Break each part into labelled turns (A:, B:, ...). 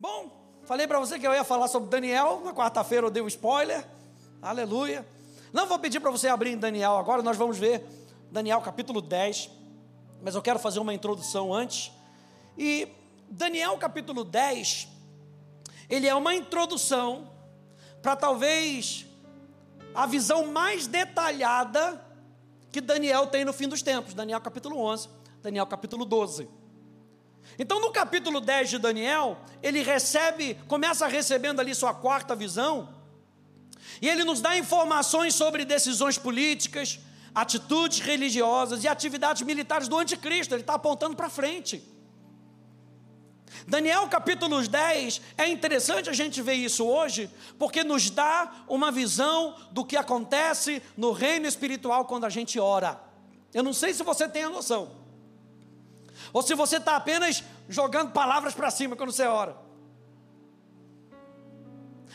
A: Bom, falei para você que eu ia falar sobre Daniel, na quarta-feira eu dei um spoiler, aleluia. Não vou pedir para você abrir em Daniel agora, nós vamos ver Daniel capítulo 10, mas eu quero fazer uma introdução antes. E Daniel capítulo 10, ele é uma introdução para talvez a visão mais detalhada que Daniel tem no fim dos tempos, Daniel capítulo 11, Daniel capítulo 12. Então, no capítulo 10 de Daniel, ele recebe, começa recebendo ali sua quarta visão, e ele nos dá informações sobre decisões políticas, atitudes religiosas e atividades militares do anticristo, ele está apontando para frente. Daniel capítulo 10, é interessante a gente ver isso hoje, porque nos dá uma visão do que acontece no reino espiritual quando a gente ora. Eu não sei se você tem a noção, ou se você está apenas jogando palavras para cima quando você ora.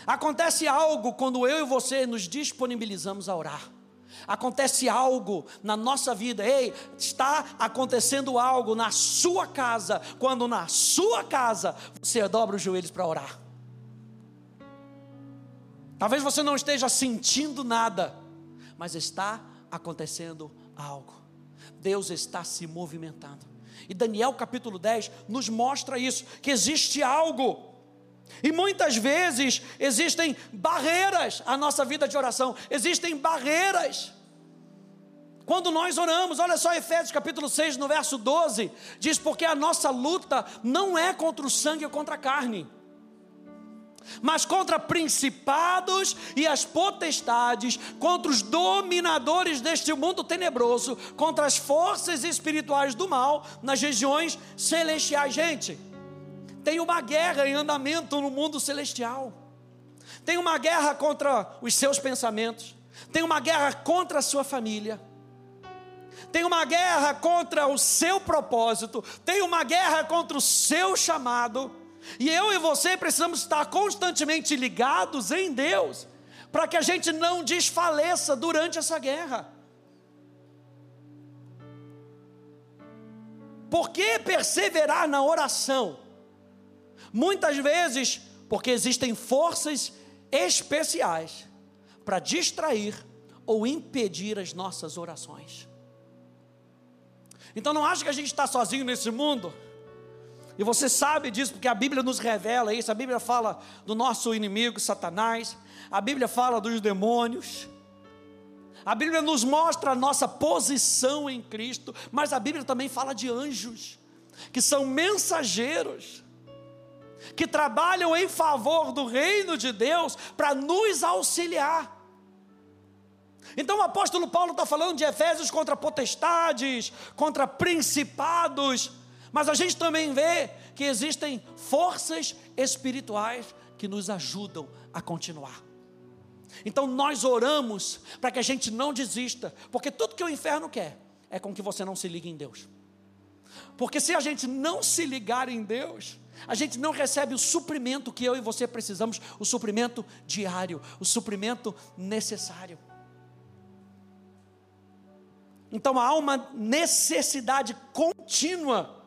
A: Acontece algo quando eu e você nos disponibilizamos a orar. Acontece algo na nossa vida, ei, está acontecendo algo na sua casa, quando na sua casa você dobra os joelhos para orar. Talvez você não esteja sentindo nada, mas está acontecendo algo. Deus está se movimentando. E Daniel capítulo 10 nos mostra isso, que existe algo. E muitas vezes existem barreiras à nossa vida de oração, existem barreiras. Quando nós oramos, olha só Efésios capítulo 6, no verso 12, diz: Porque a nossa luta não é contra o sangue ou contra a carne, mas contra principados e as potestades, contra os dominadores deste mundo tenebroso, contra as forças espirituais do mal nas regiões celestiais. Gente, tem uma guerra em andamento no mundo celestial, tem uma guerra contra os seus pensamentos, tem uma guerra contra a sua família. Tem uma guerra contra o seu propósito, tem uma guerra contra o seu chamado, e eu e você precisamos estar constantemente ligados em Deus, para que a gente não desfaleça durante essa guerra. Por que perseverar na oração? Muitas vezes, porque existem forças especiais para distrair ou impedir as nossas orações. Então não acha que a gente está sozinho nesse mundo? E você sabe disso porque a Bíblia nos revela isso. A Bíblia fala do nosso inimigo, Satanás. A Bíblia fala dos demônios. A Bíblia nos mostra a nossa posição em Cristo. Mas a Bíblia também fala de anjos, que são mensageiros, que trabalham em favor do reino de Deus para nos auxiliar. Então o apóstolo Paulo está falando de Efésios contra potestades, contra principados mas a gente também vê que existem forças espirituais que nos ajudam a continuar. Então nós oramos para que a gente não desista, porque tudo que o inferno quer é com que você não se ligue em Deus. Porque se a gente não se ligar em Deus, a gente não recebe o suprimento que eu e você precisamos, o suprimento diário, o suprimento necessário. Então há uma necessidade contínua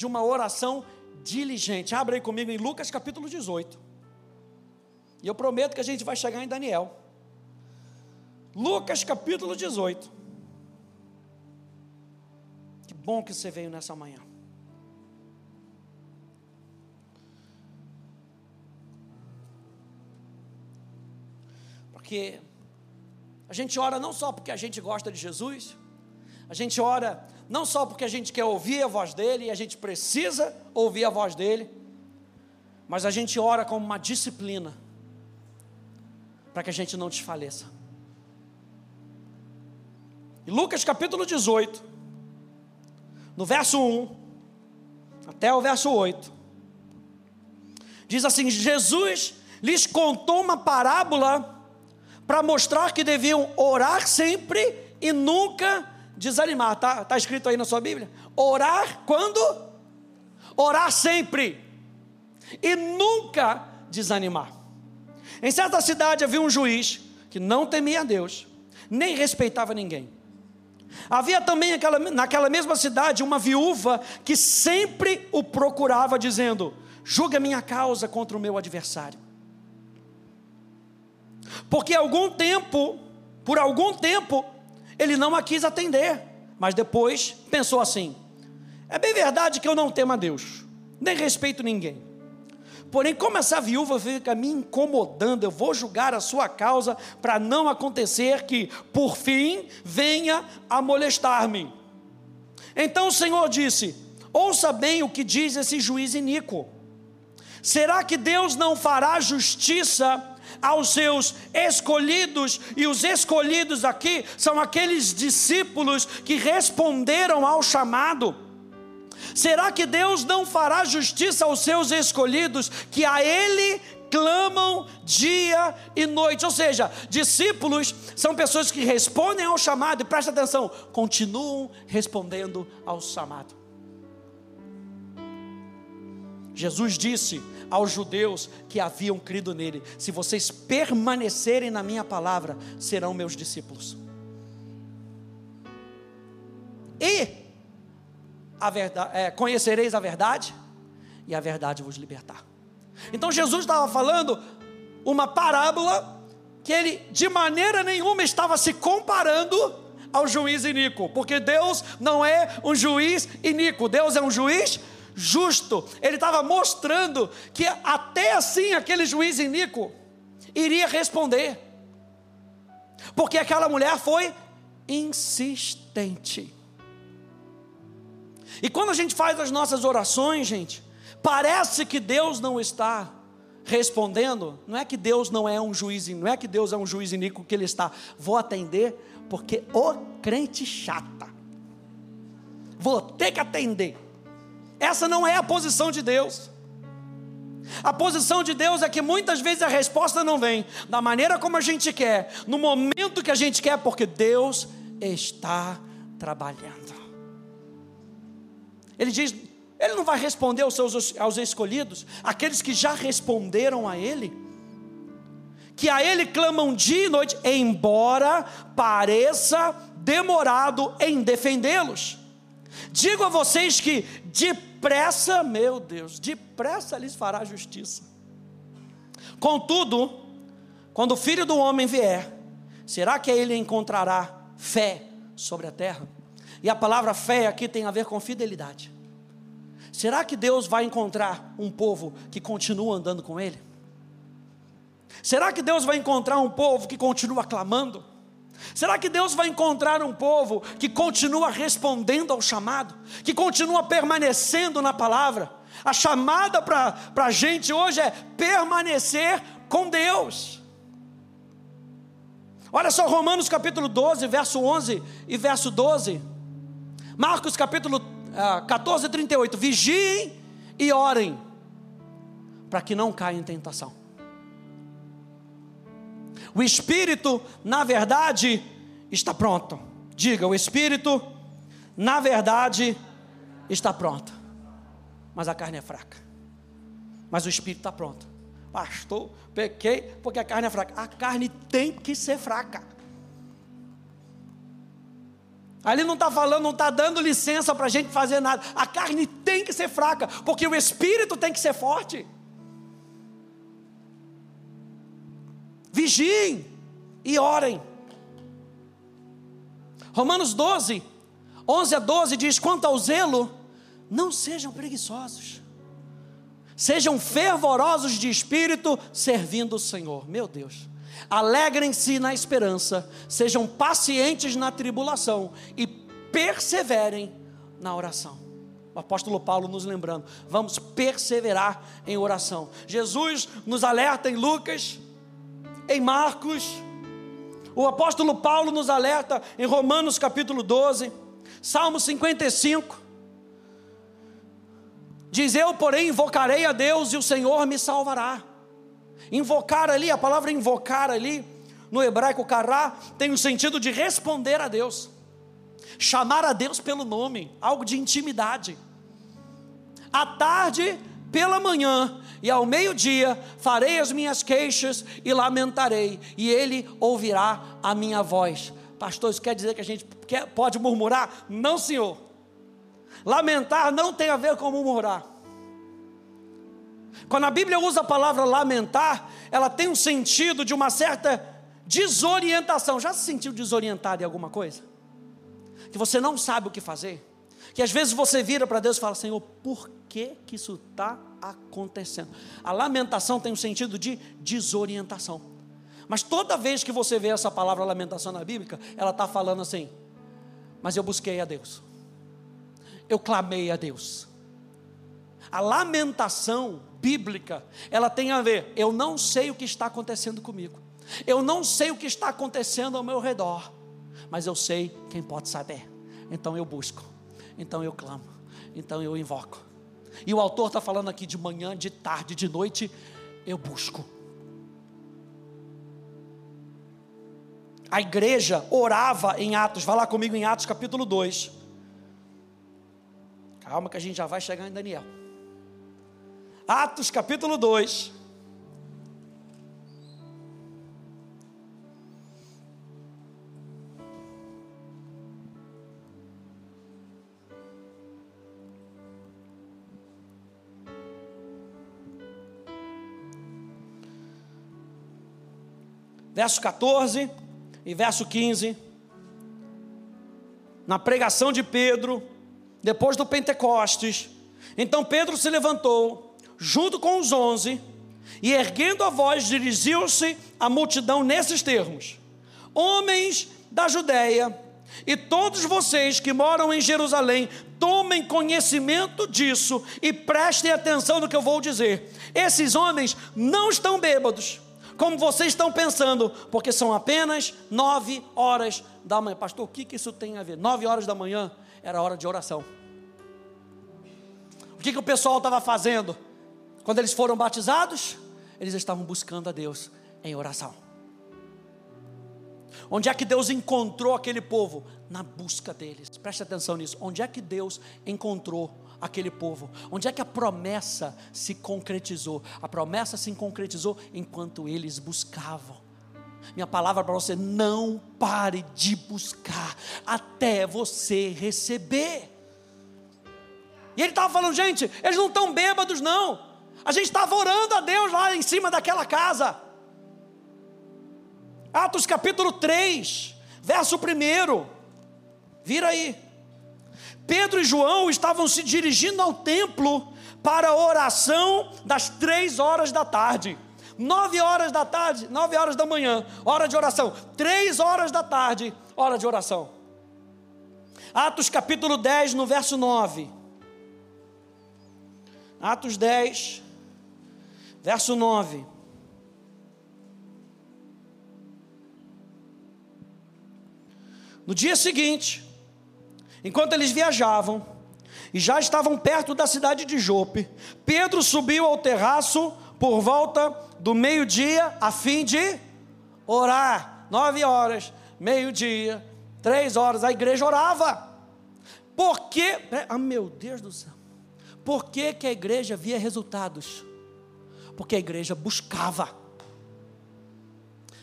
A: de uma oração diligente. Abre aí comigo em Lucas capítulo 18. E eu prometo que a gente vai chegar em Daniel. Lucas capítulo 18. Que bom que você veio nessa manhã. Porque a gente ora não só porque a gente gosta de Jesus, a gente ora não só porque a gente quer ouvir a voz dele e a gente precisa ouvir a voz dele, mas a gente ora como uma disciplina para que a gente não desfaleça. E Lucas capítulo 18, no verso 1 até o verso 8, diz assim: Jesus lhes contou uma parábola para mostrar que deviam orar sempre e nunca desanimar. Está tá escrito aí na sua Bíblia? Orar quando? Orar sempre. E nunca desanimar. Em certa cidade havia um juiz que não temia a Deus, nem respeitava ninguém. Havia também aquela, naquela mesma cidade uma viúva que sempre o procurava, dizendo: julga minha causa contra o meu adversário. Porque algum tempo, por algum tempo, ele não a quis atender, mas depois pensou assim: é bem verdade que eu não temo a Deus, nem respeito ninguém. Porém, como essa viúva fica me incomodando, eu vou julgar a sua causa para não acontecer que, por fim, venha a molestar-me. Então o Senhor disse: Ouça bem o que diz esse juiz iníquo. Será que Deus não fará justiça aos seus escolhidos? E os escolhidos aqui são aqueles discípulos que responderam ao chamado. Será que Deus não fará justiça aos seus escolhidos que a Ele clamam dia e noite? Ou seja, discípulos são pessoas que respondem ao chamado e presta atenção, continuam respondendo ao chamado. Jesus disse aos judeus que haviam crido nele: Se vocês permanecerem na minha palavra, serão meus discípulos. E a verdade, é, conhecereis a verdade e a verdade vos libertar. Então Jesus estava falando uma parábola que ele de maneira nenhuma estava se comparando ao juiz iníquo, porque Deus não é um juiz iníquo, Deus é um juiz justo. Ele estava mostrando que até assim aquele juiz iníquo iria responder, porque aquela mulher foi insistente. E quando a gente faz as nossas orações, gente, parece que Deus não está respondendo. Não é que Deus não é um juiz, não é que Deus é um juiz iníquo que ele está. Vou atender porque o crente chata. Vou ter que atender. Essa não é a posição de Deus. A posição de Deus é que muitas vezes a resposta não vem da maneira como a gente quer, no momento que a gente quer, porque Deus está trabalhando. Ele diz: Ele não vai responder aos seus aos escolhidos, aqueles que já responderam a Ele, que a Ele clamam dia e noite, embora pareça demorado em defendê-los. Digo a vocês que depressa, meu Deus, depressa lhes fará justiça. Contudo, quando o filho do homem vier, será que ele encontrará fé sobre a terra? E a palavra fé aqui tem a ver com fidelidade. Será que Deus vai encontrar um povo que continua andando com Ele? Será que Deus vai encontrar um povo que continua clamando? Será que Deus vai encontrar um povo que continua respondendo ao chamado, que continua permanecendo na palavra? A chamada para a gente hoje é permanecer com Deus. Olha só, Romanos capítulo 12, verso 11 e verso 12. Marcos capítulo ah, 14, 38. Vigiem e orem, para que não caia em tentação. O espírito, na verdade, está pronto. Diga, o espírito, na verdade, está pronto. Mas a carne é fraca. Mas o espírito está pronto. Pastor, pequei porque a carne é fraca. A carne tem que ser fraca. Ali não está falando, não está dando licença para a gente fazer nada. A carne tem que ser fraca, porque o espírito tem que ser forte. Vigiem e orem. Romanos 12, 11 a 12 diz: quanto ao zelo, não sejam preguiçosos, sejam fervorosos de espírito, servindo o Senhor. Meu Deus alegrem-se na esperança, sejam pacientes na tribulação e perseverem na oração. O apóstolo Paulo nos lembrando, vamos perseverar em oração. Jesus nos alerta em Lucas, em Marcos, o apóstolo Paulo nos alerta em Romanos capítulo 12, Salmo 55. Diz: Eu, porém, invocarei a Deus e o Senhor me salvará. Invocar ali, a palavra invocar ali, no hebraico kará, tem o sentido de responder a Deus, chamar a Deus pelo nome, algo de intimidade. À tarde, pela manhã e ao meio-dia farei as minhas queixas e lamentarei, e ele ouvirá a minha voz. Pastor, isso quer dizer que a gente quer, pode murmurar? Não, senhor. Lamentar não tem a ver com murmurar. Quando a Bíblia usa a palavra lamentar, ela tem um sentido de uma certa desorientação. Já se sentiu desorientado em alguma coisa? Que você não sabe o que fazer? Que às vezes você vira para Deus e fala: Senhor, por que, que isso está acontecendo? A lamentação tem um sentido de desorientação. Mas toda vez que você vê essa palavra lamentação na Bíblia, ela está falando assim: Mas eu busquei a Deus, eu clamei a Deus. A lamentação bíblica, ela tem a ver, eu não sei o que está acontecendo comigo, eu não sei o que está acontecendo ao meu redor, mas eu sei quem pode saber, então eu busco, então eu clamo, então eu invoco. E o autor está falando aqui de manhã, de tarde, de noite, eu busco. A igreja orava em Atos, vai lá comigo em Atos capítulo 2. Calma que a gente já vai chegar em Daniel. Atos capítulo 2. Verso 14 e verso 15. Na pregação de Pedro, depois do Pentecostes, então Pedro se levantou junto com os onze, e erguendo a voz, dirigiu-se à multidão nesses termos: Homens da Judéia, e todos vocês que moram em Jerusalém, tomem conhecimento disso e prestem atenção no que eu vou dizer. Esses homens não estão bêbados, como vocês estão pensando, porque são apenas nove horas da manhã. Pastor, o que, que isso tem a ver? Nove horas da manhã era hora de oração. O que, que o pessoal estava fazendo? Quando eles foram batizados, eles estavam buscando a Deus em oração. Onde é que Deus encontrou aquele povo? Na busca deles. Preste atenção nisso. Onde é que Deus encontrou aquele povo? Onde é que a promessa se concretizou? A promessa se concretizou enquanto eles buscavam. Minha palavra para você: não pare de buscar até você receber. E ele estava falando, gente, eles não estão bêbados, não. A gente estava orando a Deus lá em cima daquela casa. Atos capítulo 3, verso 1. Vira aí. Pedro e João estavam se dirigindo ao templo para a oração das três horas da tarde. Nove horas da tarde, nove horas da manhã, hora de oração. Três horas da tarde, hora de oração. Atos capítulo 10, no verso 9. Atos 10, Verso 9. No dia seguinte, enquanto eles viajavam e já estavam perto da cidade de Jope, Pedro subiu ao terraço por volta do meio-dia a fim de orar. Nove horas, meio-dia, três horas, a igreja orava. Por quê? Ah, meu Deus do céu. Por que, que a igreja via resultados? porque a igreja buscava.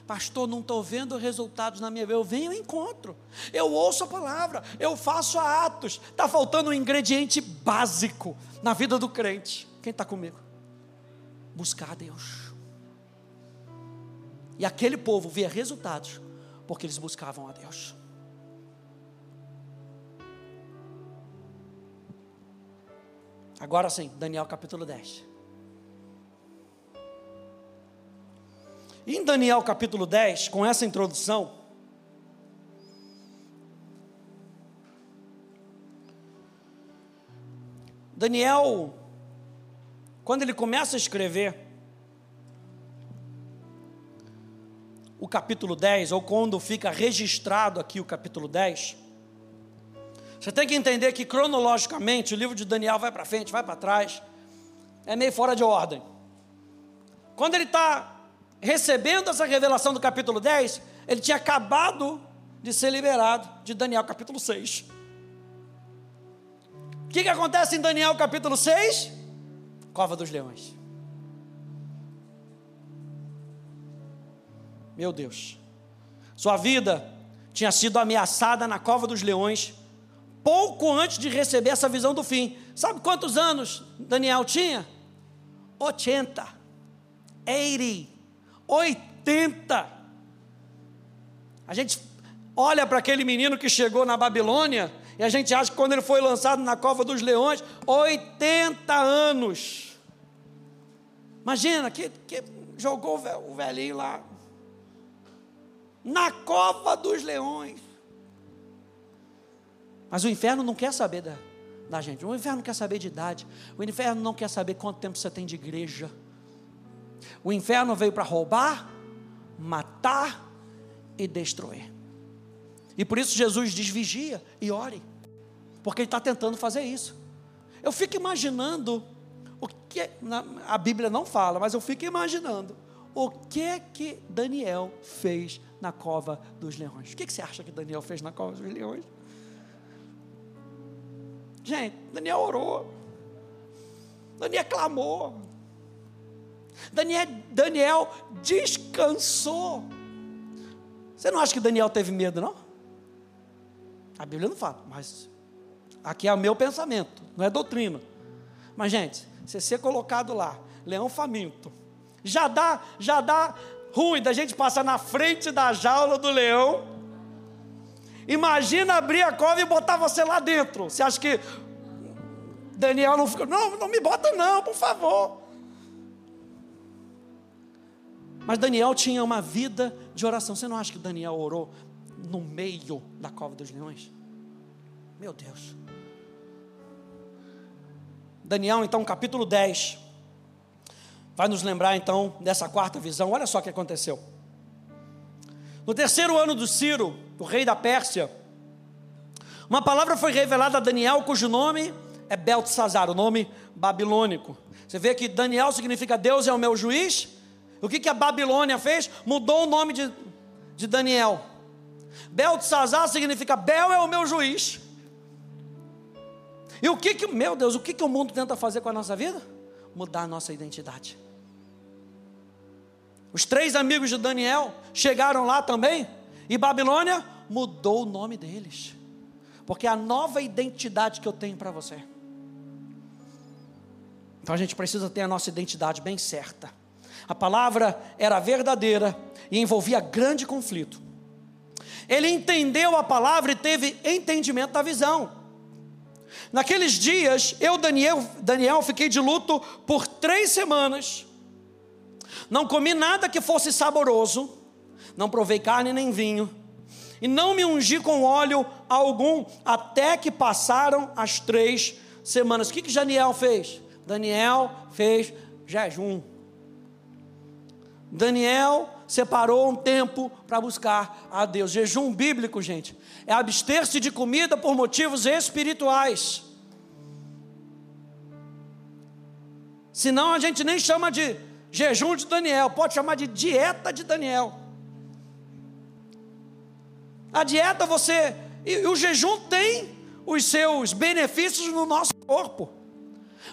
A: Pastor, não estou vendo resultados na minha vida. Eu venho ao encontro, eu ouço a palavra, eu faço atos. Está faltando um ingrediente básico na vida do crente. Quem está comigo? Buscar a Deus. E aquele povo via resultados porque eles buscavam a Deus. Agora sim, Daniel capítulo 10. Em Daniel capítulo 10, com essa introdução, Daniel, quando ele começa a escrever o capítulo 10, ou quando fica registrado aqui o capítulo 10, você tem que entender que cronologicamente o livro de Daniel vai para frente, vai para trás, é meio fora de ordem. Quando ele está recebendo essa revelação do capítulo 10, ele tinha acabado de ser liberado de Daniel capítulo 6. O que, que acontece em Daniel capítulo 6? Cova dos leões. Meu Deus. Sua vida tinha sido ameaçada na cova dos leões pouco antes de receber essa visão do fim. Sabe quantos anos Daniel tinha? 80, 80, 80. A gente olha para aquele menino que chegou na Babilônia e a gente acha que quando ele foi lançado na cova dos leões, 80 anos. Imagina que, que jogou o velhinho lá na cova dos leões. Mas o inferno não quer saber da, da gente. O inferno não quer saber de idade. O inferno não quer saber quanto tempo você tem de igreja. O inferno veio para roubar, matar e destruir. E por isso Jesus diz: vigia e ore, porque ele está tentando fazer isso. Eu fico imaginando o que a Bíblia não fala, mas eu fico imaginando o que que Daniel fez na cova dos leões. O que, que você acha que Daniel fez na cova dos leões? Gente, Daniel orou. Daniel clamou. Daniel, Daniel descansou. Você não acha que Daniel teve medo, não? A Bíblia não fala, mas aqui é o meu pensamento, não é doutrina. Mas, gente, você ser colocado lá, leão faminto, já dá, já dá ruim da gente passar na frente da jaula do leão. Imagina abrir a cova e botar você lá dentro. Você acha que Daniel não ficou, não, não me bota não, por favor. Mas Daniel tinha uma vida de oração. Você não acha que Daniel orou no meio da cova dos leões? Meu Deus. Daniel, então, capítulo 10, vai nos lembrar então dessa quarta visão. Olha só o que aconteceu. No terceiro ano do Ciro, o rei da Pérsia, uma palavra foi revelada a Daniel, cujo nome é Beltesazar, o nome babilônico. Você vê que Daniel significa Deus é o meu juiz, o que, que a Babilônia fez? Mudou o nome de, de Daniel. Beltesazar significa Bel é o meu juiz. E o que que, meu Deus, o que que o mundo tenta fazer com a nossa vida? Mudar a nossa identidade. Os três amigos de Daniel chegaram lá também, e Babilônia mudou o nome deles. Porque é a nova identidade que eu tenho para você. Então a gente precisa ter a nossa identidade bem certa. A palavra era verdadeira e envolvia grande conflito. Ele entendeu a palavra e teve entendimento da visão. Naqueles dias, eu, Daniel, Daniel, fiquei de luto por três semanas. Não comi nada que fosse saboroso, não provei carne nem vinho, e não me ungi com óleo algum, até que passaram as três semanas. O que, que Daniel fez? Daniel fez jejum. Daniel separou um tempo para buscar a Deus. Jejum bíblico, gente, é abster-se de comida por motivos espirituais. Senão a gente nem chama de jejum de Daniel, pode chamar de dieta de Daniel. A dieta você. E o jejum tem os seus benefícios no nosso corpo.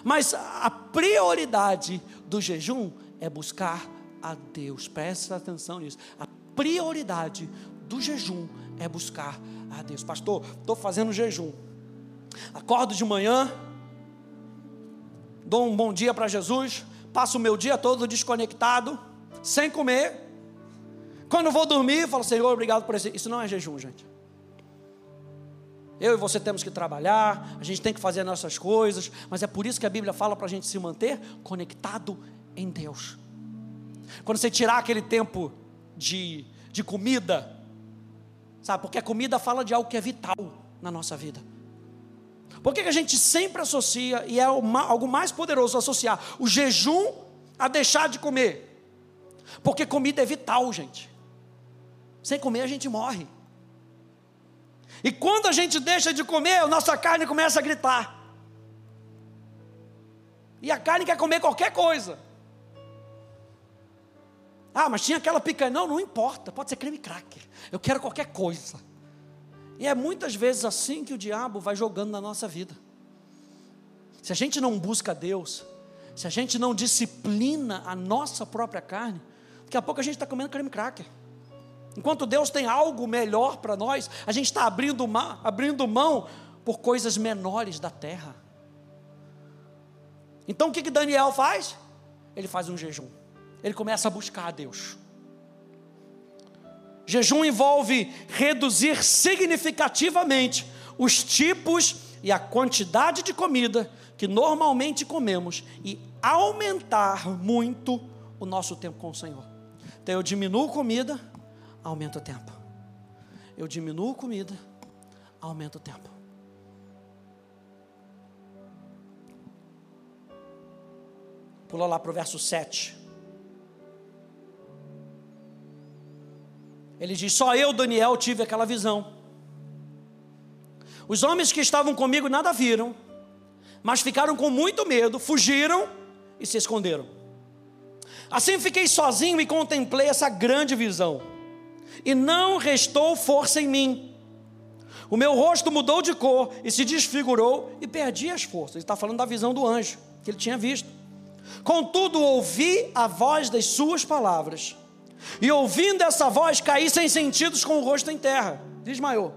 A: Mas a prioridade do jejum é buscar a Deus. Presta atenção nisso. A prioridade do jejum é buscar a Deus. Pastor, estou fazendo jejum. Acordo de manhã, dou um bom dia para Jesus, passo o meu dia todo desconectado, sem comer. Quando vou dormir, falo, Senhor, obrigado por isso. Isso não é jejum, gente. Eu e você temos que trabalhar, a gente tem que fazer nossas coisas, mas é por isso que a Bíblia fala para a gente se manter conectado em Deus. Quando você tirar aquele tempo de, de comida, sabe? Porque a comida fala de algo que é vital na nossa vida. Por que, a gente sempre associa, e é algo mais poderoso associar o jejum a deixar de comer? Porque comida é vital, gente. Sem comer a gente morre. E quando a gente deixa de comer, a nossa carne começa a gritar. E a carne quer comer qualquer coisa. Ah, mas tinha aquela picanha. Não, não importa, pode ser creme cracker. Eu quero qualquer coisa. E é muitas vezes assim que o diabo vai jogando na nossa vida. Se a gente não busca Deus, se a gente não disciplina a nossa própria carne, daqui a pouco a gente está comendo creme cracker. Enquanto Deus tem algo melhor para nós, a gente está abrindo, abrindo mão por coisas menores da terra. Então o que, que Daniel faz? ele faz um jejum. Ele começa a buscar a Deus. Jejum envolve reduzir significativamente os tipos e a quantidade de comida que normalmente comemos e aumentar muito o nosso tempo com o Senhor. Então eu diminuo comida, aumento o tempo. Eu diminuo comida, aumento o tempo. Pula lá para o verso 7. Ele diz: Só eu, Daniel, tive aquela visão. Os homens que estavam comigo nada viram, mas ficaram com muito medo, fugiram e se esconderam. Assim fiquei sozinho e contemplei essa grande visão, e não restou força em mim. O meu rosto mudou de cor e se desfigurou e perdi as forças. Ele está falando da visão do anjo que ele tinha visto. Contudo, ouvi a voz das suas palavras e ouvindo essa voz, caí sem sentidos com o rosto em terra. Desmaiou.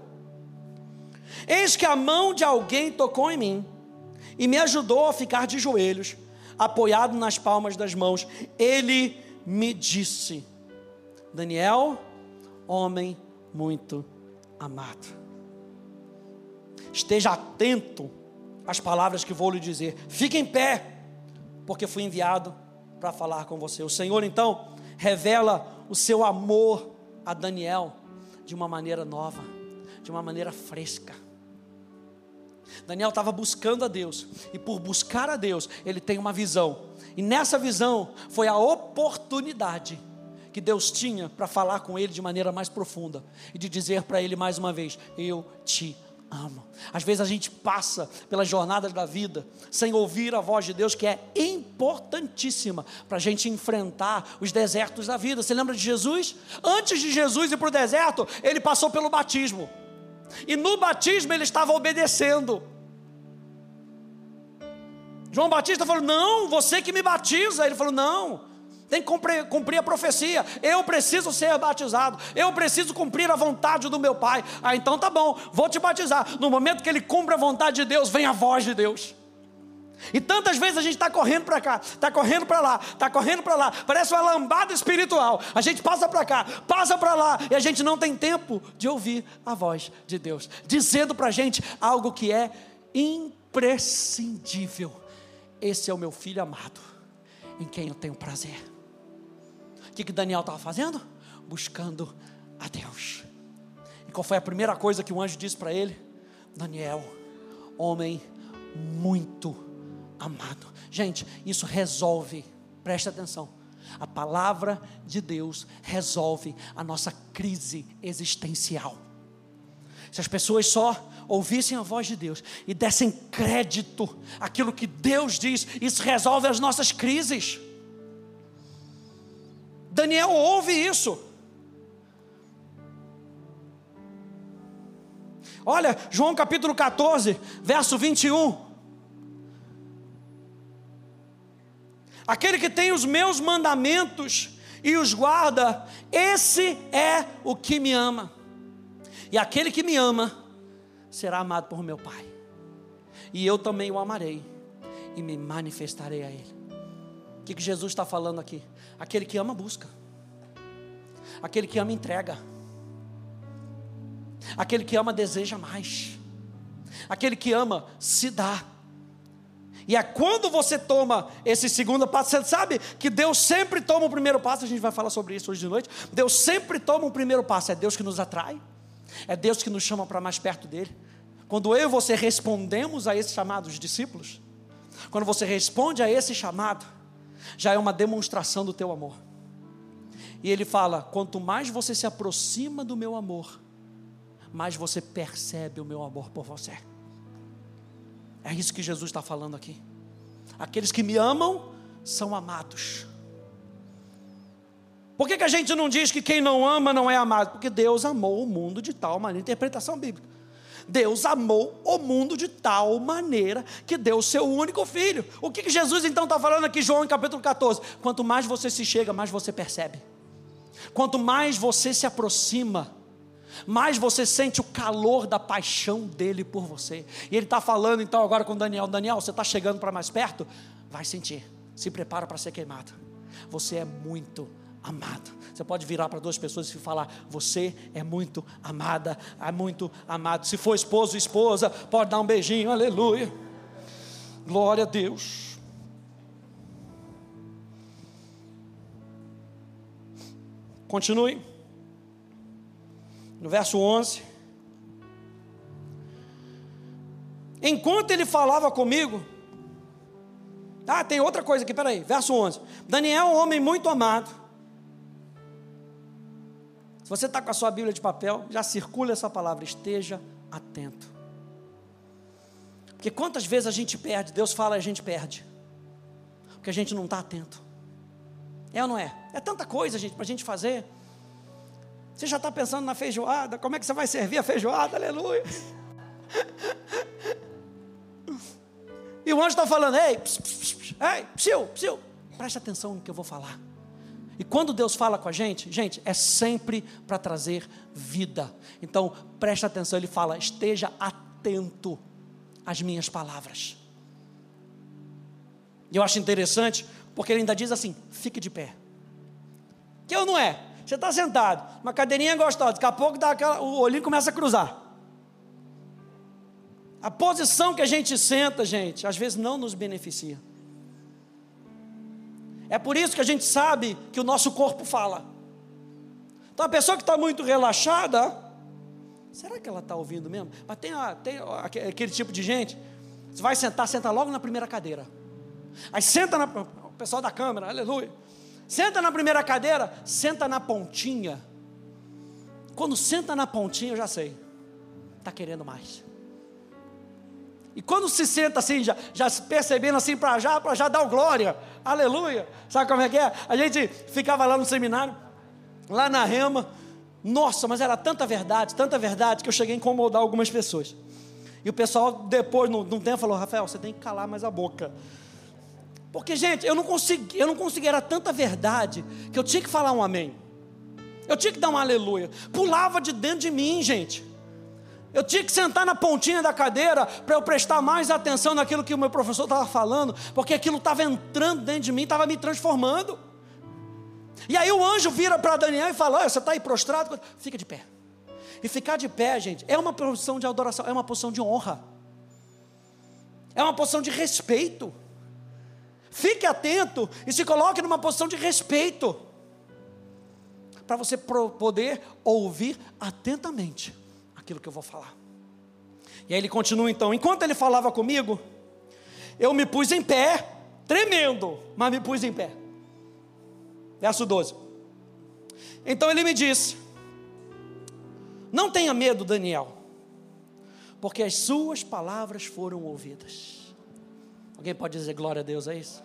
A: Eis que a mão de alguém tocou em mim e me ajudou a ficar de joelhos, apoiado nas palmas das mãos. Ele me disse: Daniel, homem muito amado. Esteja atento às palavras que vou lhe dizer. Fique em pé, porque fui enviado para falar com você. O Senhor então revela o seu amor a Daniel de uma maneira nova, de uma maneira fresca. Daniel estava buscando a Deus, e por buscar a Deus, ele tem uma visão, e nessa visão foi a oportunidade que Deus tinha para falar com ele de maneira mais profunda e de dizer para ele mais uma vez: Eu te amo ama. Às vezes a gente passa pelas jornadas da vida sem ouvir a voz de Deus, que é importantíssima para a gente enfrentar os desertos da vida. Você lembra de Jesus? Antes de Jesus ir para o deserto, ele passou pelo batismo. E no batismo ele estava obedecendo. João Batista falou: Não, você que me batiza. Ele falou: Não, tem que cumprir, cumprir, a profecia. Eu preciso ser batizado. Eu preciso cumprir a vontade do meu Pai. Ah, então tá bom, vou te batizar. No momento que ele cumpre a vontade de Deus, vem a voz de Deus. E tantas vezes a gente está correndo para cá, está correndo para lá, está correndo para lá, parece uma lambada espiritual. A gente passa para cá, passa para lá, e a gente não tem tempo de ouvir a voz de Deus, dizendo para a gente algo que é imprescindível. Esse é o meu filho amado, em quem eu tenho prazer que, que Daniel estava fazendo? Buscando a Deus. E qual foi a primeira coisa que o anjo disse para ele? Daniel, homem muito amado. Gente, isso resolve, presta atenção. A palavra de Deus resolve a nossa crise existencial. Se as pessoas só ouvissem a voz de Deus e dessem crédito àquilo que Deus diz, isso resolve as nossas crises. Daniel ouve isso. Olha, João capítulo 14, verso 21. Aquele que tem os meus mandamentos e os guarda, esse é o que me ama. E aquele que me ama será amado por meu Pai. E eu também o amarei e me manifestarei a Ele. O que, Jesus está falando aqui? Aquele que ama, busca. Aquele que ama, entrega. Aquele que ama, deseja mais. Aquele que ama, se dá. E é quando você toma esse segundo passo, você sabe que Deus sempre toma o primeiro passo, a gente vai falar sobre isso hoje de noite. Deus sempre toma o primeiro passo, é Deus que nos atrai, é Deus que nos chama para mais perto dele. Quando eu e você respondemos a esse chamado, os discípulos, quando você responde a esse chamado, já é uma demonstração do teu amor. E ele fala: quanto mais você se aproxima do meu amor, mais você percebe o meu amor por você. É isso que Jesus está falando aqui. Aqueles que me amam são amados. Por que, que a gente não diz que quem não ama não é amado? Porque Deus amou o mundo de tal maneira, interpretação bíblica. Deus amou o mundo de tal maneira que deu o seu único filho. O que, que Jesus então está falando aqui, João, em capítulo 14? Quanto mais você se chega, mais você percebe. Quanto mais você se aproxima, mais você sente o calor da paixão dele por você. E ele está falando então agora com Daniel: Daniel, você está chegando para mais perto? Vai sentir. se prepara para ser queimado. Você é muito amado. Você pode virar para duas pessoas e falar: Você é muito amada, é muito amado. Se for esposo, esposa, pode dar um beijinho, aleluia. Glória a Deus. Continue. No verso 11. Enquanto ele falava comigo, ah, tem outra coisa aqui, peraí, verso 11. Daniel, um homem muito amado. Se você está com a sua Bíblia de papel, já circula essa palavra, esteja atento. Porque quantas vezes a gente perde, Deus fala e a gente perde, porque a gente não está atento. É ou não é? É tanta coisa, gente, para a gente fazer. Você já está pensando na feijoada? Como é que você vai servir a feijoada? Aleluia. E o anjo está falando: Ei, psiu, psiu, ei, psiu, psiu. Preste atenção no que eu vou falar. E quando Deus fala com a gente, gente, é sempre para trazer vida. Então, preste atenção, ele fala: esteja atento às minhas palavras. E eu acho interessante, porque ele ainda diz assim: fique de pé. Que eu não é? Você está sentado, uma cadeirinha gostosa, daqui a pouco dá aquela, o olhinho começa a cruzar. A posição que a gente senta, gente, às vezes não nos beneficia. É por isso que a gente sabe que o nosso corpo fala. Então a pessoa que está muito relaxada, será que ela está ouvindo mesmo? Mas tem, tem aquele tipo de gente, você vai sentar, senta logo na primeira cadeira. Aí senta na. O pessoal da câmera, aleluia. Senta na primeira cadeira, senta na pontinha. Quando senta na pontinha, eu já sei. Está querendo mais. E quando se senta assim, já, já percebendo assim para já, para já dar o glória, aleluia. Sabe como é que é? A gente ficava lá no seminário, lá na rema. Nossa, mas era tanta verdade, tanta verdade, que eu cheguei a incomodar algumas pessoas. E o pessoal, depois, num tempo, falou: Rafael, você tem que calar mais a boca. Porque, gente, eu não consegui, eu não consegui, era tanta verdade que eu tinha que falar um amém. Eu tinha que dar um aleluia. Pulava de dentro de mim, gente. Eu tinha que sentar na pontinha da cadeira para eu prestar mais atenção naquilo que o meu professor estava falando, porque aquilo estava entrando dentro de mim, estava me transformando. E aí o anjo vira para Daniel e fala: Você está aí prostrado? Fica de pé. E ficar de pé, gente, é uma posição de adoração, é uma posição de honra, é uma posição de respeito. Fique atento e se coloque numa posição de respeito, para você poder ouvir atentamente aquilo que eu vou falar. E aí ele continua então: enquanto ele falava comigo, eu me pus em pé, tremendo, mas me pus em pé. Verso 12. Então ele me disse: Não tenha medo, Daniel, porque as suas palavras foram ouvidas. Alguém pode dizer glória a Deus a isso?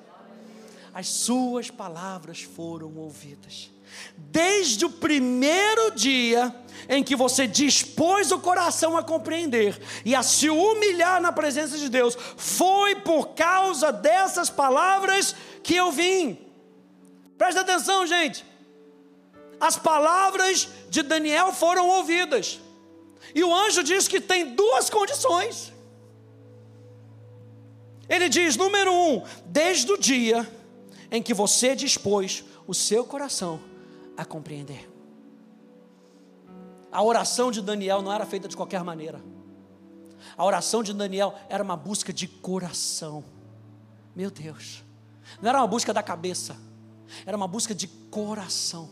A: As suas palavras foram ouvidas. Desde o primeiro dia em que você dispôs o coração a compreender e a se humilhar na presença de Deus, foi por causa dessas palavras que eu vim. Presta atenção, gente. As palavras de Daniel foram ouvidas. E o anjo diz que tem duas condições. Ele diz: número um, desde o dia em que você dispôs o seu coração a compreender. A oração de Daniel não era feita de qualquer maneira. A oração de Daniel era uma busca de coração. Meu Deus. Não era uma busca da cabeça. Era uma busca de coração.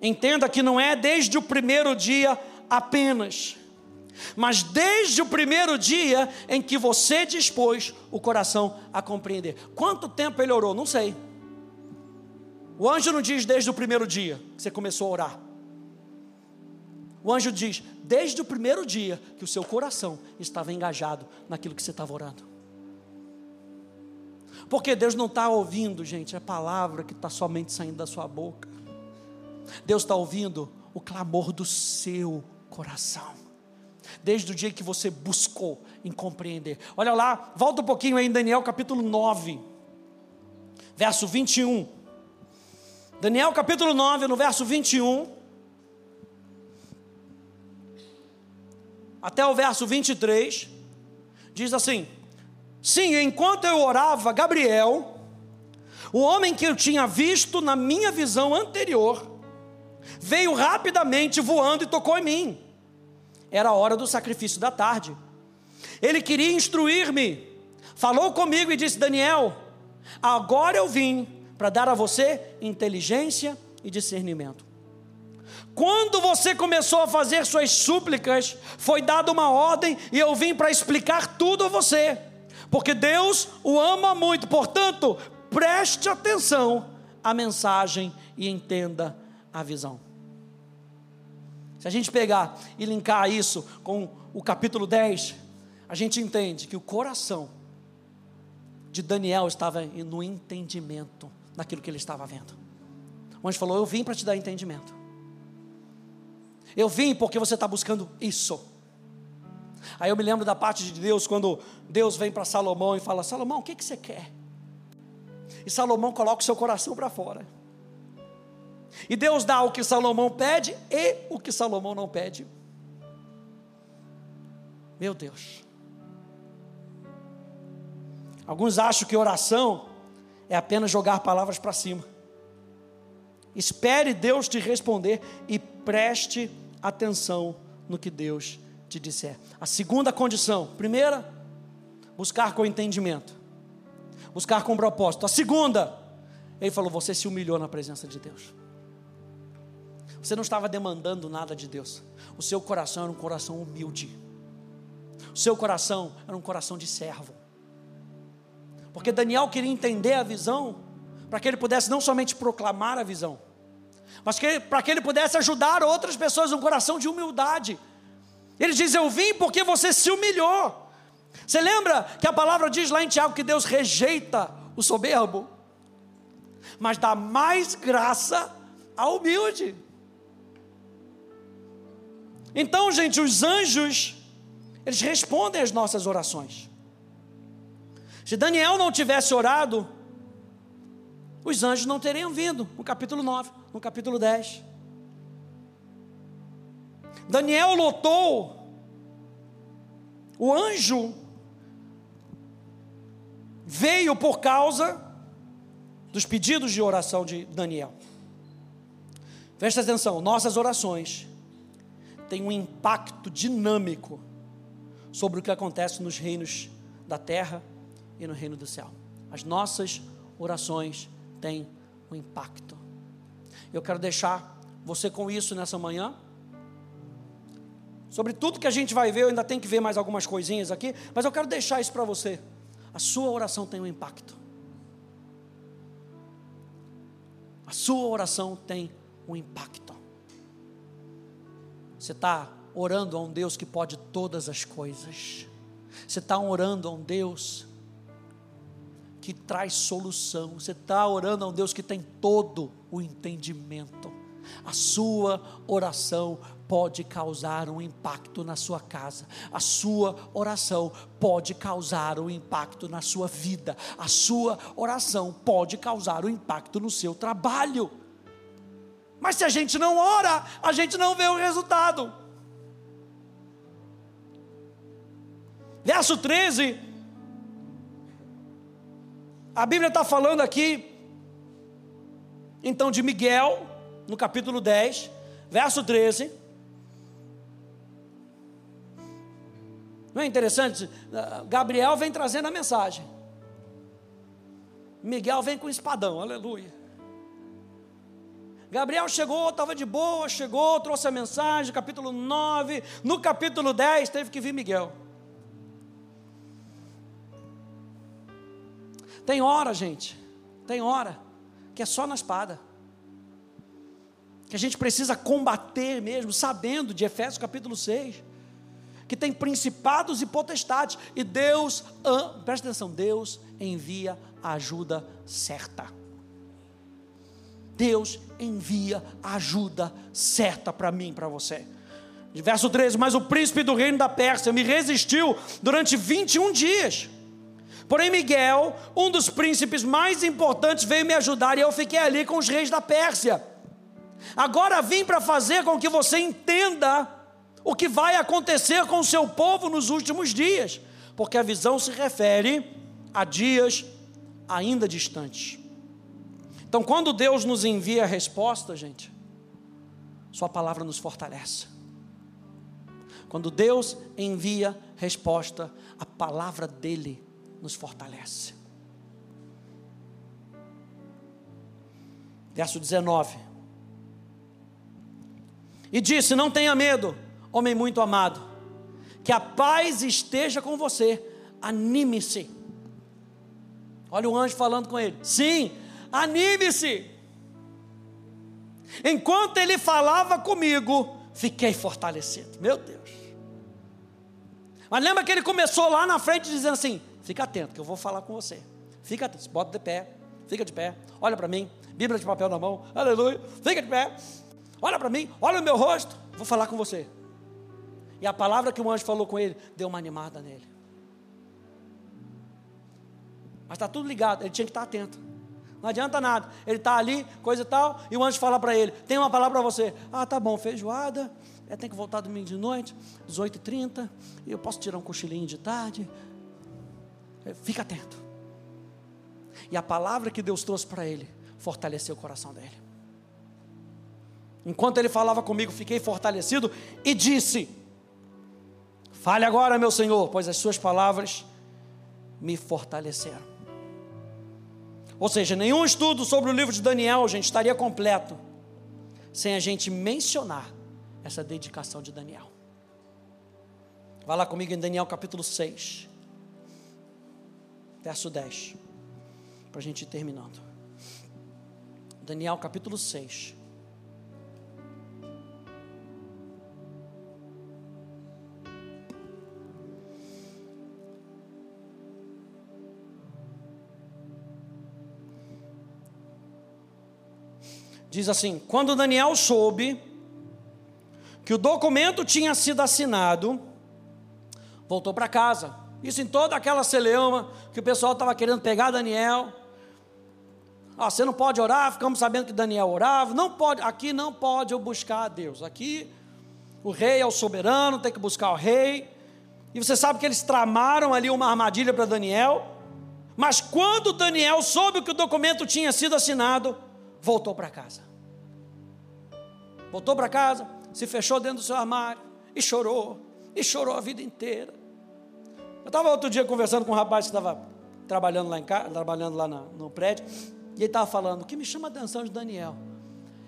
A: Entenda que não é desde o primeiro dia apenas mas desde o primeiro dia em que você dispôs o coração a compreender. Quanto tempo ele orou? Não sei. O anjo não diz desde o primeiro dia que você começou a orar. O anjo diz desde o primeiro dia que o seu coração estava engajado naquilo que você estava orando. Porque Deus não está ouvindo, gente, a palavra que está somente saindo da sua boca. Deus está ouvindo o clamor do seu coração desde o dia que você buscou em compreender. Olha lá, volta um pouquinho aí em Daniel capítulo 9, verso 21. Daniel capítulo 9, no verso 21. Até o verso 23, diz assim: Sim, enquanto eu orava, Gabriel, o homem que eu tinha visto na minha visão anterior, veio rapidamente voando e tocou em mim. Era a hora do sacrifício da tarde. Ele queria instruir-me, falou comigo e disse: Daniel, agora eu vim para dar a você inteligência e discernimento. Quando você começou a fazer suas súplicas, foi dada uma ordem e eu vim para explicar tudo a você, porque Deus o ama muito, portanto, preste atenção à mensagem e entenda a visão. Se a gente pegar e linkar isso com o capítulo 10, a gente entende que o coração de Daniel estava no entendimento daquilo que ele estava vendo. O anjo falou: Eu vim para te dar entendimento. Eu vim porque você está buscando isso. Aí eu me lembro da parte de Deus, quando Deus vem para Salomão e fala: Salomão, o que, que você quer? E Salomão coloca o seu coração para fora. E Deus dá o que Salomão pede e o que Salomão não pede. Meu Deus. Alguns acham que oração é apenas jogar palavras para cima. Espere Deus te responder e preste atenção no que Deus te disser. A segunda condição, primeira, buscar com entendimento, buscar com propósito. A segunda, ele falou: você se humilhou na presença de Deus. Você não estava demandando nada de Deus. O seu coração era um coração humilde. O seu coração era um coração de servo. Porque Daniel queria entender a visão, para que ele pudesse não somente proclamar a visão, mas para que ele pudesse ajudar outras pessoas, um coração de humildade. Ele diz: Eu vim porque você se humilhou. Você lembra que a palavra diz lá em Tiago que Deus rejeita o soberbo, mas dá mais graça ao humilde. Então, gente, os anjos, eles respondem às nossas orações. Se Daniel não tivesse orado, os anjos não teriam vindo, no capítulo 9, no capítulo 10. Daniel lotou, o anjo veio por causa dos pedidos de oração de Daniel. Presta atenção, nossas orações têm um impacto dinâmico sobre o que acontece nos reinos da terra e no reino do céu. As nossas orações têm um impacto. Eu quero deixar você com isso nessa manhã. Sobre tudo que a gente vai ver, eu ainda tenho que ver mais algumas coisinhas aqui, mas eu quero deixar isso para você. A sua oração tem um impacto. A sua oração tem um impacto. Você está orando a um Deus que pode todas as coisas. Você está orando a um Deus que traz solução. Você está orando a um Deus que tem todo o entendimento. A sua oração pode causar um impacto na sua casa. A sua oração pode causar um impacto na sua vida. A sua oração pode causar um impacto no seu trabalho. Mas se a gente não ora, a gente não vê o resultado. Verso 13 a Bíblia está falando aqui, então, de Miguel, no capítulo 10, verso 13. Não é interessante? Gabriel vem trazendo a mensagem. Miguel vem com espadão, aleluia. Gabriel chegou, estava de boa, chegou, trouxe a mensagem, capítulo 9. No capítulo 10 teve que vir Miguel. Tem hora, gente, tem hora que é só na espada. Que a gente precisa combater mesmo, sabendo de Efésios capítulo 6, que tem principados e potestades, e Deus, presta atenção, Deus envia a ajuda certa. Deus envia a ajuda certa para mim, para você. Verso 13: Mas o príncipe do reino da Pérsia me resistiu durante 21 dias. Porém, Miguel, um dos príncipes mais importantes, veio me ajudar e eu fiquei ali com os reis da Pérsia. Agora vim para fazer com que você entenda o que vai acontecer com o seu povo nos últimos dias, porque a visão se refere a dias ainda distantes. Então, quando Deus nos envia a resposta, gente, Sua palavra nos fortalece. Quando Deus envia resposta, a palavra dele nos fortalece. Verso 19. E disse: Não tenha medo, homem muito amado, que a paz esteja com você, anime-se. Olha o anjo falando com ele: Sim, anime-se. Enquanto ele falava comigo, fiquei fortalecido. Meu Deus. Mas lembra que ele começou lá na frente dizendo assim: Fica atento, que eu vou falar com você. Fica atento, bota de pé, fica de pé, olha para mim, Bíblia de papel na mão, aleluia, fica de pé, olha para mim, olha o meu rosto, vou falar com você. E a palavra que o anjo falou com ele deu uma animada nele. Mas está tudo ligado, ele tinha que estar atento. Não adianta nada. Ele está ali, coisa e tal, e o anjo fala para ele: tem uma palavra para você. Ah, tá bom, feijoada. É, tem que voltar domingo de noite, 18h30. E eu posso tirar um cochilinho de tarde. É, fica atento. E a palavra que Deus trouxe para ele fortaleceu o coração dele. Enquanto ele falava comigo, fiquei fortalecido e disse: Fale agora, meu Senhor, pois as suas palavras me fortaleceram. Ou seja, nenhum estudo sobre o livro de Daniel, gente, estaria completo sem a gente mencionar essa dedicação de Daniel. Vá lá comigo em Daniel capítulo 6, verso 10, para a gente ir terminando. Daniel capítulo 6. Diz assim: quando Daniel soube que o documento tinha sido assinado, voltou para casa. Isso em toda aquela celeuma que o pessoal estava querendo pegar Daniel. Ah, você não pode orar, ficamos sabendo que Daniel orava. Não pode, aqui não pode eu buscar a Deus. Aqui o rei é o soberano, tem que buscar o rei. E você sabe que eles tramaram ali uma armadilha para Daniel. Mas quando Daniel soube que o documento tinha sido assinado, voltou para casa. Voltou para casa, se fechou dentro do seu armário e chorou, e chorou a vida inteira. Eu estava outro dia conversando com um rapaz que estava trabalhando lá, em casa, trabalhando lá no prédio, e ele estava falando: o que me chama a atenção de Daniel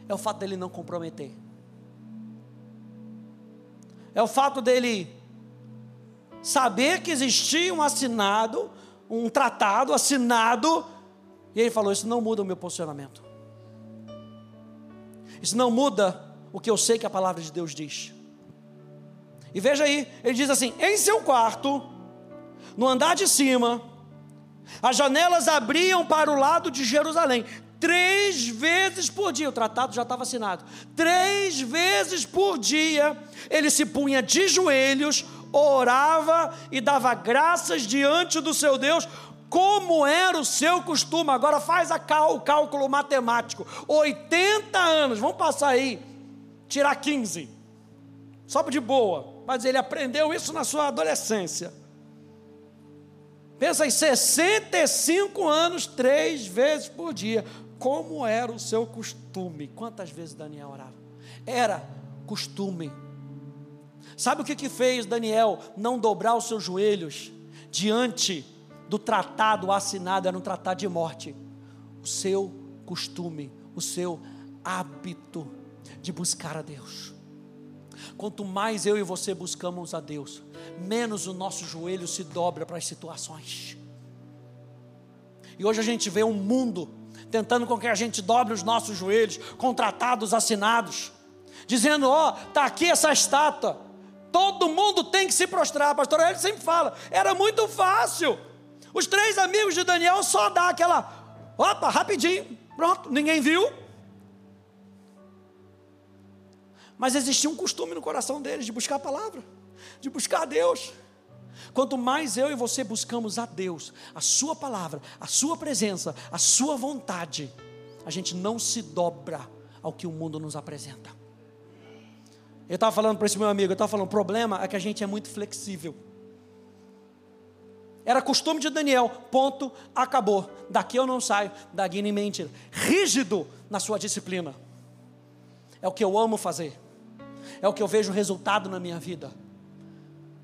A: é o fato dele não comprometer, é o fato dele saber que existia um assinado, um tratado assinado, e ele falou: Isso não muda o meu posicionamento. Isso não muda o que eu sei que a palavra de Deus diz. E veja aí, ele diz assim: em seu quarto, no andar de cima, as janelas abriam para o lado de Jerusalém. Três vezes por dia, o tratado já estava assinado. Três vezes por dia, ele se punha de joelhos, orava e dava graças diante do seu Deus como era o seu costume. Agora faz cal, o cálculo matemático: 80 anos, vamos passar aí, tirar 15, só de boa. Mas ele aprendeu isso na sua adolescência. Pensa em 65 anos, três vezes por dia. Como era o seu costume? Quantas vezes Daniel orava? Era costume. Sabe o que, que fez Daniel não dobrar os seus joelhos diante do tratado assinado, era um tratado de morte. O seu costume, o seu hábito de buscar a Deus. Quanto mais eu e você buscamos a Deus, menos o nosso joelho se dobra para as situações. E hoje a gente vê um mundo tentando com que a gente dobre os nossos joelhos com tratados assinados, dizendo: Ó, oh, está aqui essa estátua, todo mundo tem que se prostrar. Pastor ele sempre fala: era muito fácil. Os três amigos de Daniel só dá aquela, opa, rapidinho, pronto, ninguém viu. Mas existia um costume no coração deles de buscar a palavra, de buscar a Deus. Quanto mais eu e você buscamos a Deus, a Sua palavra, a Sua presença, a Sua vontade, a gente não se dobra ao que o mundo nos apresenta. Eu estava falando para esse meu amigo, eu estava falando, o problema é que a gente é muito flexível. Era costume de Daniel, ponto, acabou. Daqui eu não saio, daqui nem mentira. Rígido na sua disciplina. É o que eu amo fazer. É o que eu vejo resultado na minha vida.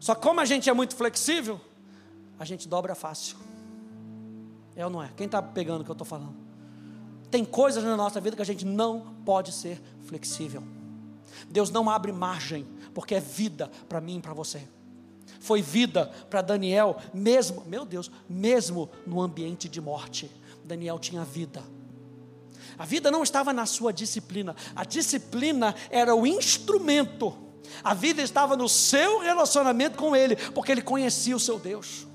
A: Só como a gente é muito flexível, a gente dobra fácil. É ou não é? Quem está pegando o que eu estou falando? Tem coisas na nossa vida que a gente não pode ser flexível. Deus não abre margem, porque é vida para mim e para você foi vida para Daniel, mesmo, meu Deus, mesmo no ambiente de morte. Daniel tinha vida. A vida não estava na sua disciplina, a disciplina era o instrumento. A vida estava no seu relacionamento com Ele, porque ele conhecia o seu Deus.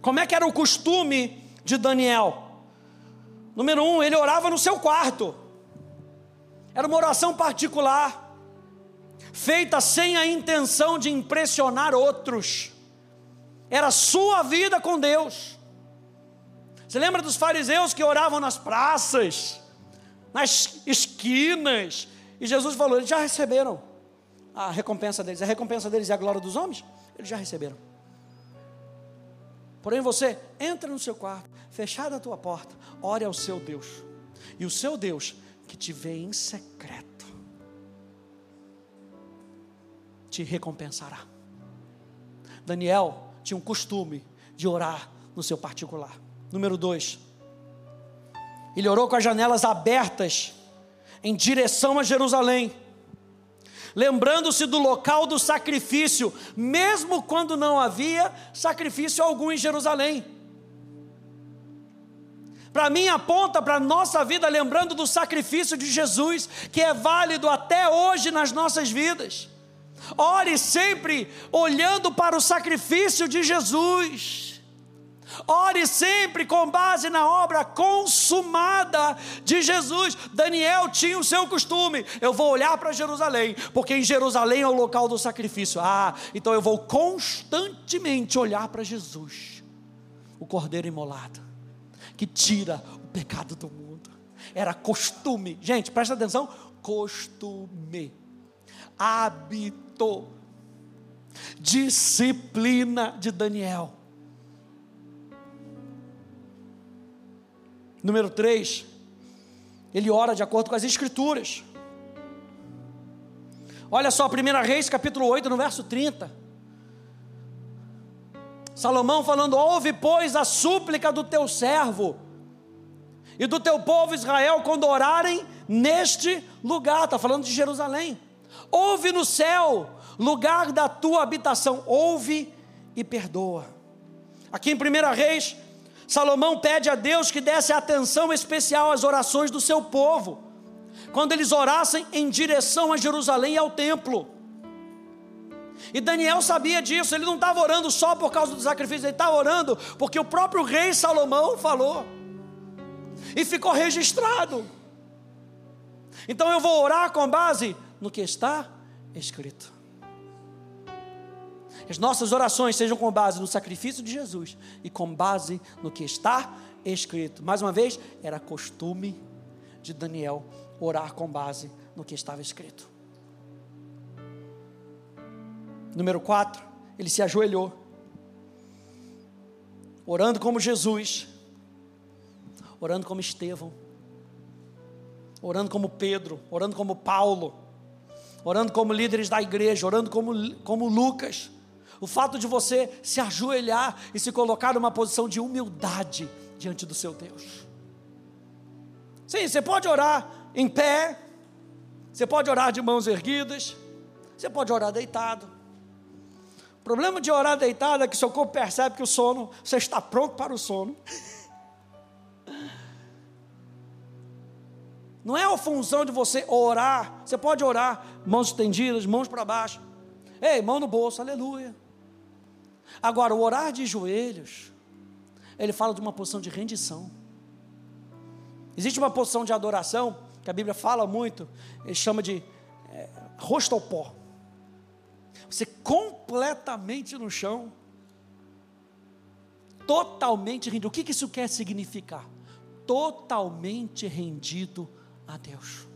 A: Como é que era o costume de Daniel? Número um, ele orava no seu quarto. Era uma oração particular feita sem a intenção de impressionar outros, era sua vida com Deus. Você lembra dos fariseus que oravam nas praças, nas esquinas, e Jesus falou: eles já receberam a recompensa deles, a recompensa deles é a glória dos homens, eles já receberam. Porém, você entra no seu quarto, fechada a tua porta, ore ao seu Deus, e o seu Deus que te vê em secreto te recompensará. Daniel tinha um costume de orar no seu particular. Número dois, ele orou com as janelas abertas em direção a Jerusalém, lembrando-se do local do sacrifício, mesmo quando não havia sacrifício algum em Jerusalém. Para mim, aponta para a nossa vida, lembrando do sacrifício de Jesus, que é válido até hoje nas nossas vidas. Ore sempre olhando para o sacrifício de Jesus. Ore sempre com base na obra consumada de Jesus. Daniel tinha o seu costume. Eu vou olhar para Jerusalém, porque em Jerusalém é o local do sacrifício. Ah, então eu vou constantemente olhar para Jesus, o cordeiro imolado, que tira o pecado do mundo. Era costume. Gente, presta atenção: costume hábito, disciplina de Daniel. Número 3, ele ora de acordo com as Escrituras. Olha só, 1 Reis, capítulo 8, no verso 30. Salomão falando: Ouve, pois, a súplica do teu servo e do teu povo Israel quando orarem neste lugar. Está falando de Jerusalém. Ouve no céu, lugar da tua habitação, ouve e perdoa. Aqui em 1 Reis, Salomão pede a Deus que desse atenção especial às orações do seu povo, quando eles orassem em direção a Jerusalém e ao templo. E Daniel sabia disso, ele não estava orando só por causa do sacrifício, ele estava orando porque o próprio rei Salomão falou, e ficou registrado. Então eu vou orar com base no que está escrito. As nossas orações sejam com base no sacrifício de Jesus e com base no que está escrito. Mais uma vez, era costume de Daniel orar com base no que estava escrito. Número 4, ele se ajoelhou, orando como Jesus, orando como Estevão, orando como Pedro, orando como Paulo orando como líderes da igreja, orando como, como Lucas. O fato de você se ajoelhar e se colocar numa posição de humildade diante do seu Deus. Sim, você pode orar em pé, você pode orar de mãos erguidas, você pode orar deitado. O problema de orar deitado é que seu corpo percebe que o sono, você está pronto para o sono. Não é a função de você orar. Você pode orar, mãos estendidas, mãos para baixo. Ei, mão no bolso, aleluia. Agora, o orar de joelhos, ele fala de uma posição de rendição. Existe uma posição de adoração, que a Bíblia fala muito, ele chama de é, rosto ao pó. Você completamente no chão, totalmente rendido. O que isso quer significar? Totalmente rendido a Deus.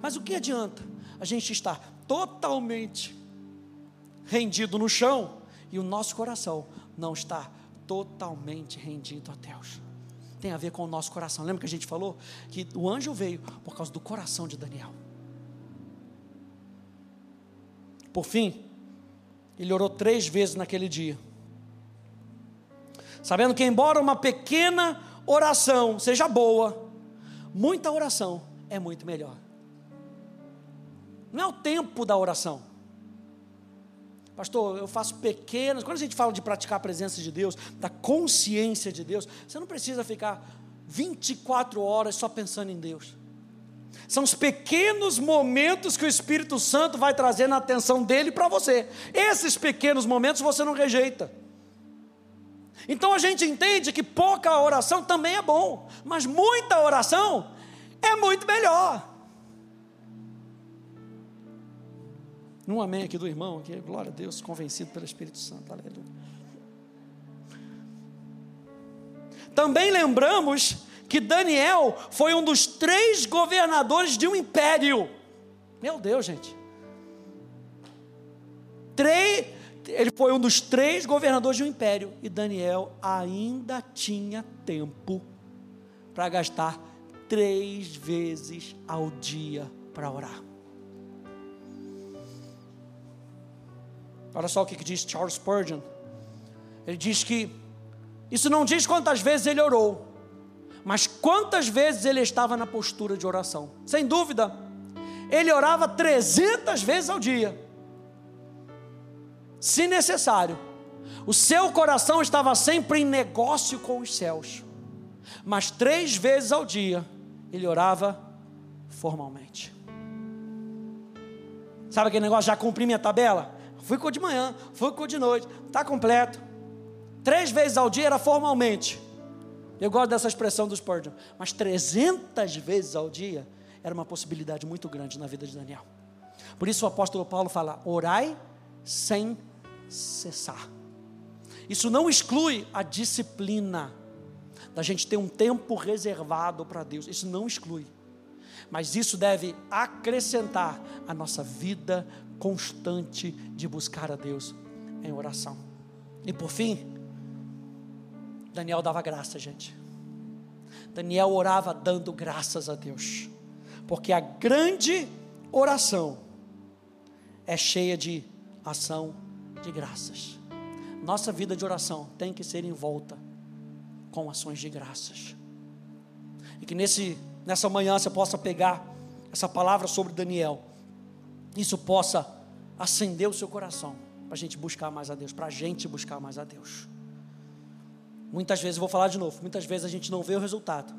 A: Mas o que adianta a gente estar totalmente rendido no chão e o nosso coração não está totalmente rendido a Deus. Tem a ver com o nosso coração. Lembra que a gente falou que o anjo veio por causa do coração de Daniel. Por fim, ele orou três vezes naquele dia. Sabendo que, embora uma pequena oração seja boa, muita oração é muito melhor. Não é o tempo da oração. Pastor, eu faço pequenas. Quando a gente fala de praticar a presença de Deus, da consciência de Deus, você não precisa ficar 24 horas só pensando em Deus. São os pequenos momentos que o Espírito Santo vai trazer na atenção dele para você. Esses pequenos momentos você não rejeita. Então a gente entende que pouca oração também é bom, mas muita oração é muito melhor. Um amém aqui do irmão, aqui, glória a Deus, convencido pelo Espírito Santo, aleluia. Também lembramos que Daniel foi um dos três governadores de um império. Meu Deus, gente. Três, ele foi um dos três governadores de um império. E Daniel ainda tinha tempo para gastar três vezes ao dia para orar. Olha só o que diz Charles Spurgeon. Ele diz que isso não diz quantas vezes ele orou, mas quantas vezes ele estava na postura de oração. Sem dúvida, ele orava 300 vezes ao dia. Se necessário, o seu coração estava sempre em negócio com os céus, mas três vezes ao dia ele orava formalmente. Sabe aquele negócio? Já cumpri minha tabela? Fui com de manhã, fui com de noite, está completo. Três vezes ao dia era formalmente. Eu gosto dessa expressão dos Spurgeon. Mas 300 vezes ao dia era uma possibilidade muito grande na vida de Daniel. Por isso o apóstolo Paulo fala: orai sem cessar. Isso não exclui a disciplina da gente ter um tempo reservado para Deus. Isso não exclui. Mas isso deve acrescentar a nossa vida constante de buscar a Deus em oração. E por fim, Daniel dava graça, gente. Daniel orava dando graças a Deus, porque a grande oração é cheia de ação de graças. Nossa vida de oração tem que ser envolta com ações de graças. E que nesse, nessa manhã você possa pegar essa palavra sobre Daniel, isso possa acender o seu coração, para a gente buscar mais a Deus, para a gente buscar mais a Deus. Muitas vezes, vou falar de novo, muitas vezes a gente não vê o resultado,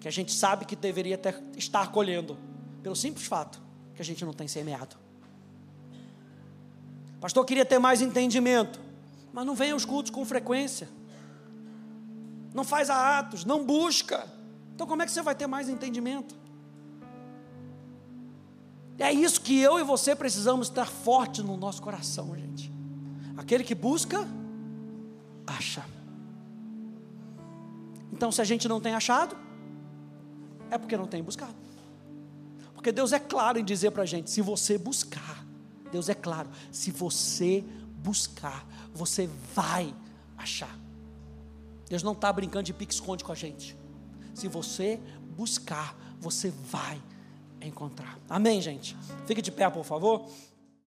A: que a gente sabe que deveria ter, estar colhendo, pelo simples fato que a gente não tem semeado. Pastor, queria ter mais entendimento, mas não vem aos cultos com frequência, não faz atos, não busca, então como é que você vai ter mais entendimento? É isso que eu e você precisamos estar forte no nosso coração, gente. Aquele que busca, acha. Então, se a gente não tem achado, é porque não tem buscado. Porque Deus é claro em dizer para a gente: se você buscar, Deus é claro, se você buscar, você vai achar. Deus não está brincando de pique-esconde com a gente. Se você buscar, você vai encontrar. Amém, gente? Fique de pé, por favor.